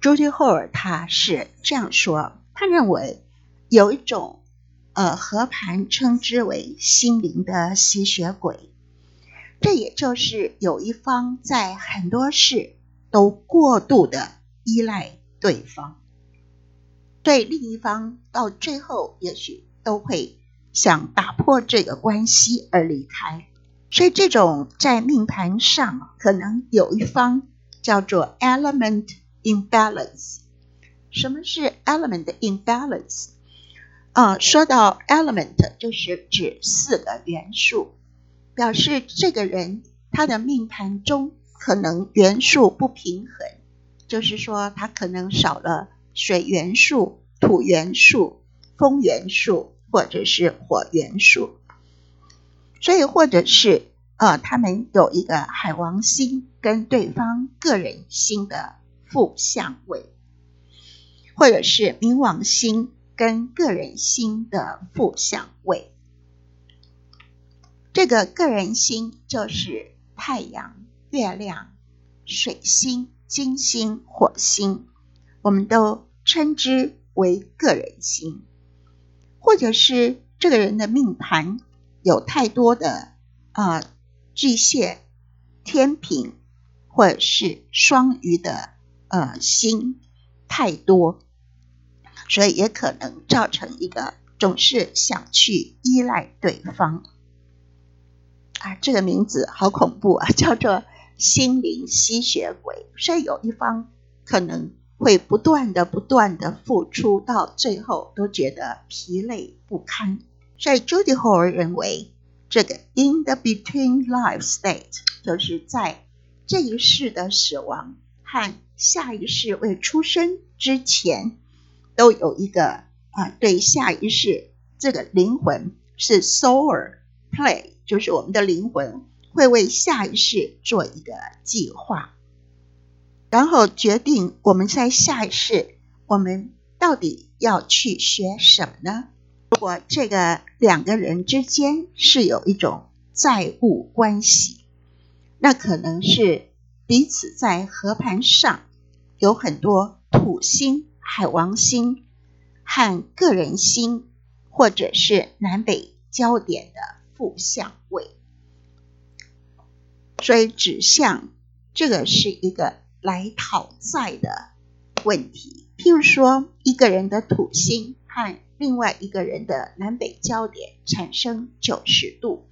朱迪霍尔他是这样说，他认为有一种呃和盘称之为心灵的吸血鬼，这也就是有一方在很多事都过度的依赖对方，对另一方到最后也许都会想打破这个关系而离开。所以，这种在命盘上可能有一方叫做 element imbalance。什么是 element imbalance？啊，说到 element，就是指四个元素，表示这个人他的命盘中可能元素不平衡，就是说他可能少了水元素、土元素、风元素或者是火元素。所以，或者是呃，他们有一个海王星跟对方个人星的负相位，或者是冥王星跟个人星的负相位。这个个人星就是太阳、月亮、水星、金星、火星，我们都称之为个人星，或者是这个人的命盘。有太多的啊巨蟹、天平或者是双鱼的呃心太多，所以也可能造成一个总是想去依赖对方啊，这个名字好恐怖啊，叫做心灵吸血鬼。所以有一方可能会不断的、不断的付出，到最后都觉得疲累不堪。所以，Judy Hall 认为，这个 in the between life state 就是在这一世的死亡和下一世未出生之前，都有一个啊，对下一世这个灵魂是 soul play，就是我们的灵魂会为下一世做一个计划，然后决定我们在下一世我们到底要去学什么呢？如果这个两个人之间是有一种债务关系，那可能是彼此在合盘上有很多土星、海王星和个人星，或者是南北焦点的负相位，所以指向这个是一个来讨债的问题。譬如说，一个人的土星和另外一个人的南北焦点产生九十度，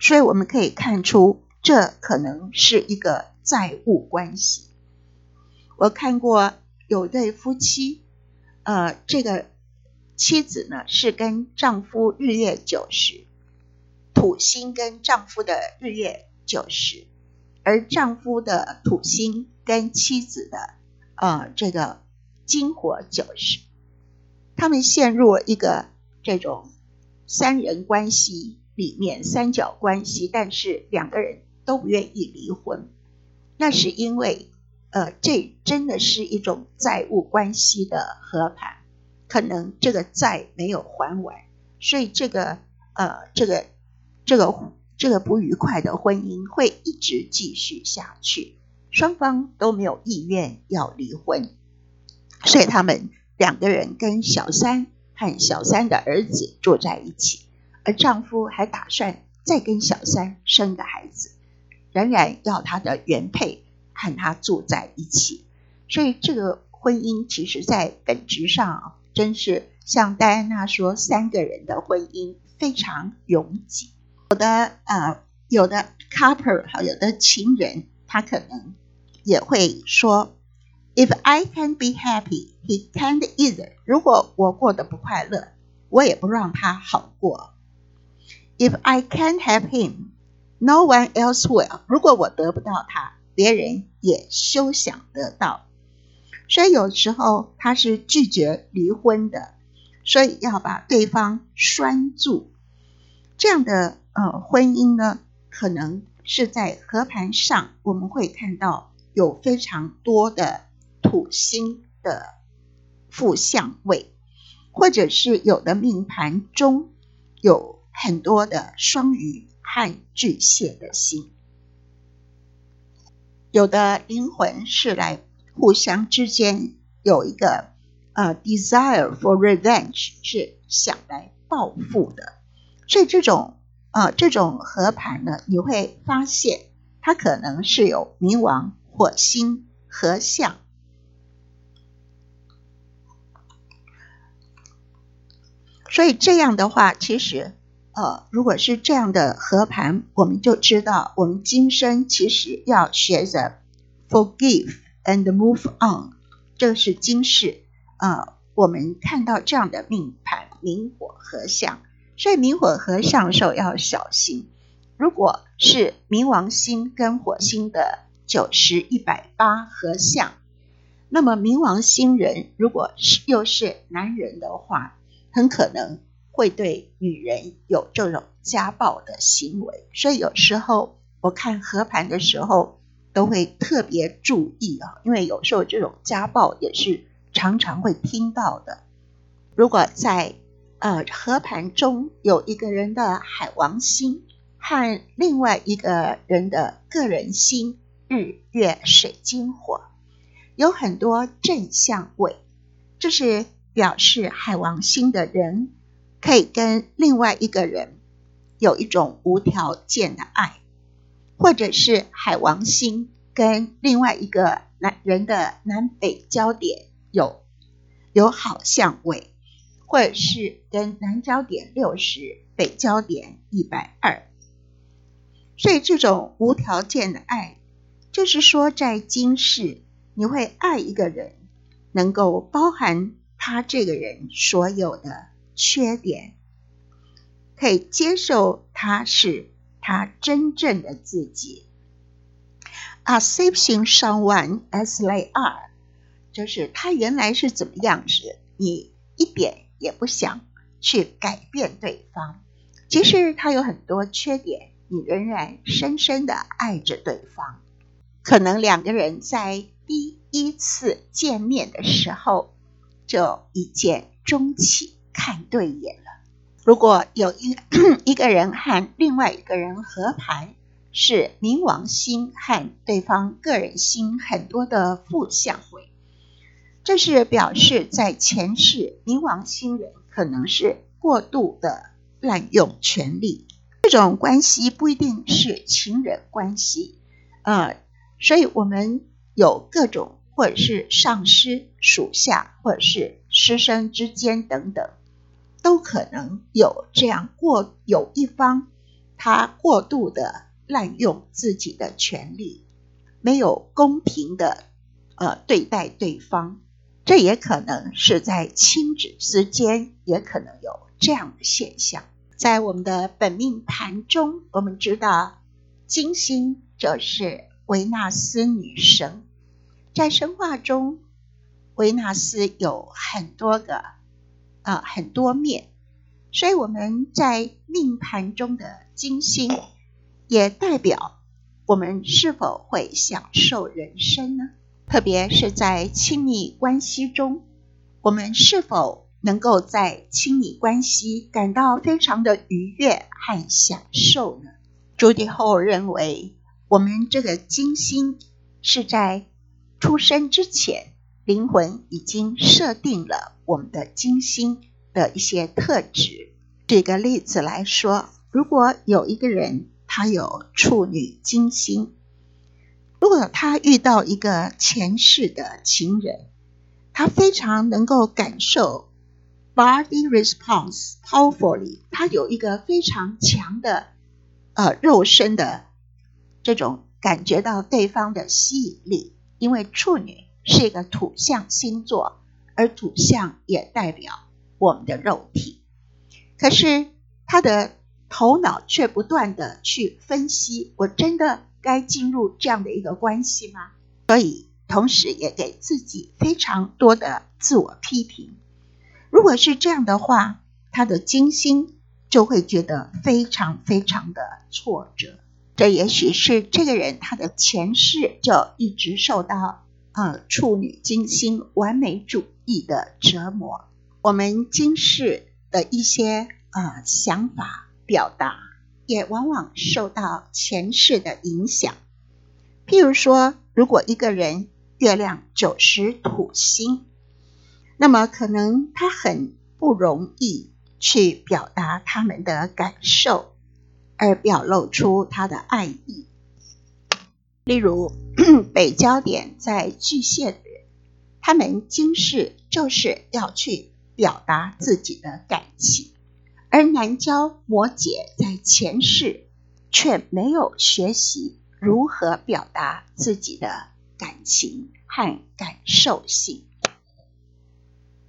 所以我们可以看出，这可能是一个债务关系。我看过有对夫妻，呃，这个妻子呢是跟丈夫日月九十，土星跟丈夫的日月九十，而丈夫的土星跟妻子的呃这个金火九十。他们陷入一个这种三人关系里面，三角关系，但是两个人都不愿意离婚。那是因为，呃，这真的是一种债务关系的和盘，可能这个债没有还完，所以这个呃，这个这个这个不愉快的婚姻会一直继续下去，双方都没有意愿要离婚，所以他们。两个人跟小三和小三的儿子住在一起，而丈夫还打算再跟小三生个孩子，仍然要他的原配和他住在一起。所以这个婚姻其实，在本质上真是像戴安娜说，三个人的婚姻非常拥挤。有的呃，有的 couple 哈，有的情人，他可能也会说。If I can be happy, he can't either. 如果我过得不快乐，我也不让他好过。If I can't have him, no one else will. 如果我得不到他，别人也休想得到。所以有时候他是拒绝离婚的，所以要把对方拴住。这样的呃婚姻呢，可能是在和盘上我们会看到有非常多的。土星的负相位，或者是有的命盘中有很多的双鱼和巨蟹的心，有的灵魂是来互相之间有一个呃 desire for revenge，是想来报复的。所以这种呃这种合盘呢，你会发现它可能是有冥王火星合相。所以这样的话，其实，呃，如果是这样的合盘，我们就知道，我们今生其实要学着 forgive and move on。这是今世，呃，我们看到这样的命盘，明火合相，所以明火合相的时候要小心。如果是冥王星跟火星的九十一百八合相，那么冥王星人如果是又是男人的话，很可能会对女人有这种家暴的行为，所以有时候我看合盘的时候都会特别注意啊，因为有时候这种家暴也是常常会听到的。如果在呃合盘中有一个人的海王星和另外一个人的个人星日月水金火有很多正相位，这是。表示海王星的人可以跟另外一个人有一种无条件的爱，或者是海王星跟另外一个男人的南北焦点有有好相位，或者是跟南焦点六十，北焦点一百二。所以这种无条件的爱，就是说在今世你会爱一个人，能够包含。他这个人所有的缺点，可以接受他是他真正的自己。Accepting someone as they are，就是他原来是怎么样子，你一点也不想去改变对方。即使他有很多缺点，你仍然深深的爱着对方。可能两个人在第一次见面的时候。就一见钟情，看对眼了。如果有一 一个人和另外一个人合盘，是冥王星和对方个人星很多的负相位，这是表示在前世冥王星人可能是过度的滥用权力。这种关系不一定是情人关系，呃，所以我们有各种。或者是上司、属下，或者是师生之间等等，都可能有这样过有一方他过度的滥用自己的权利，没有公平的呃对待对方，这也可能是在亲子之间也可能有这样的现象。在我们的本命盘中，我们知道金星就是维纳斯女神。在神话中，维纳斯有很多个啊很多面，所以我们在命盘中的金星，也代表我们是否会享受人生呢？特别是在亲密关系中，我们是否能够在亲密关系感到非常的愉悦和享受呢？朱迪后认为，我们这个金星是在。出生之前，灵魂已经设定了我们的金星的一些特质。举个例子来说，如果有一个人他有处女金星，如果他遇到一个前世的情人，他非常能够感受 body response powerfully，他有一个非常强的呃肉身的这种感觉到对方的吸引力。因为处女是一个土象星座，而土象也代表我们的肉体。可是他的头脑却不断的去分析：我真的该进入这样的一个关系吗？所以，同时也给自己非常多的自我批评。如果是这样的话，他的金星就会觉得非常非常的挫折。这也许是这个人他的前世就一直受到呃处女金星完美主义的折磨。我们今世的一些呃想法表达，也往往受到前世的影响。譬如说，如果一个人月亮九十土星，那么可能他很不容易去表达他们的感受，而表露出他的爱意。例如，北焦点在巨蟹的人，他们今世就是要去表达自己的感情；而南焦摩羯在前世却没有学习如何表达自己的感情和感受性。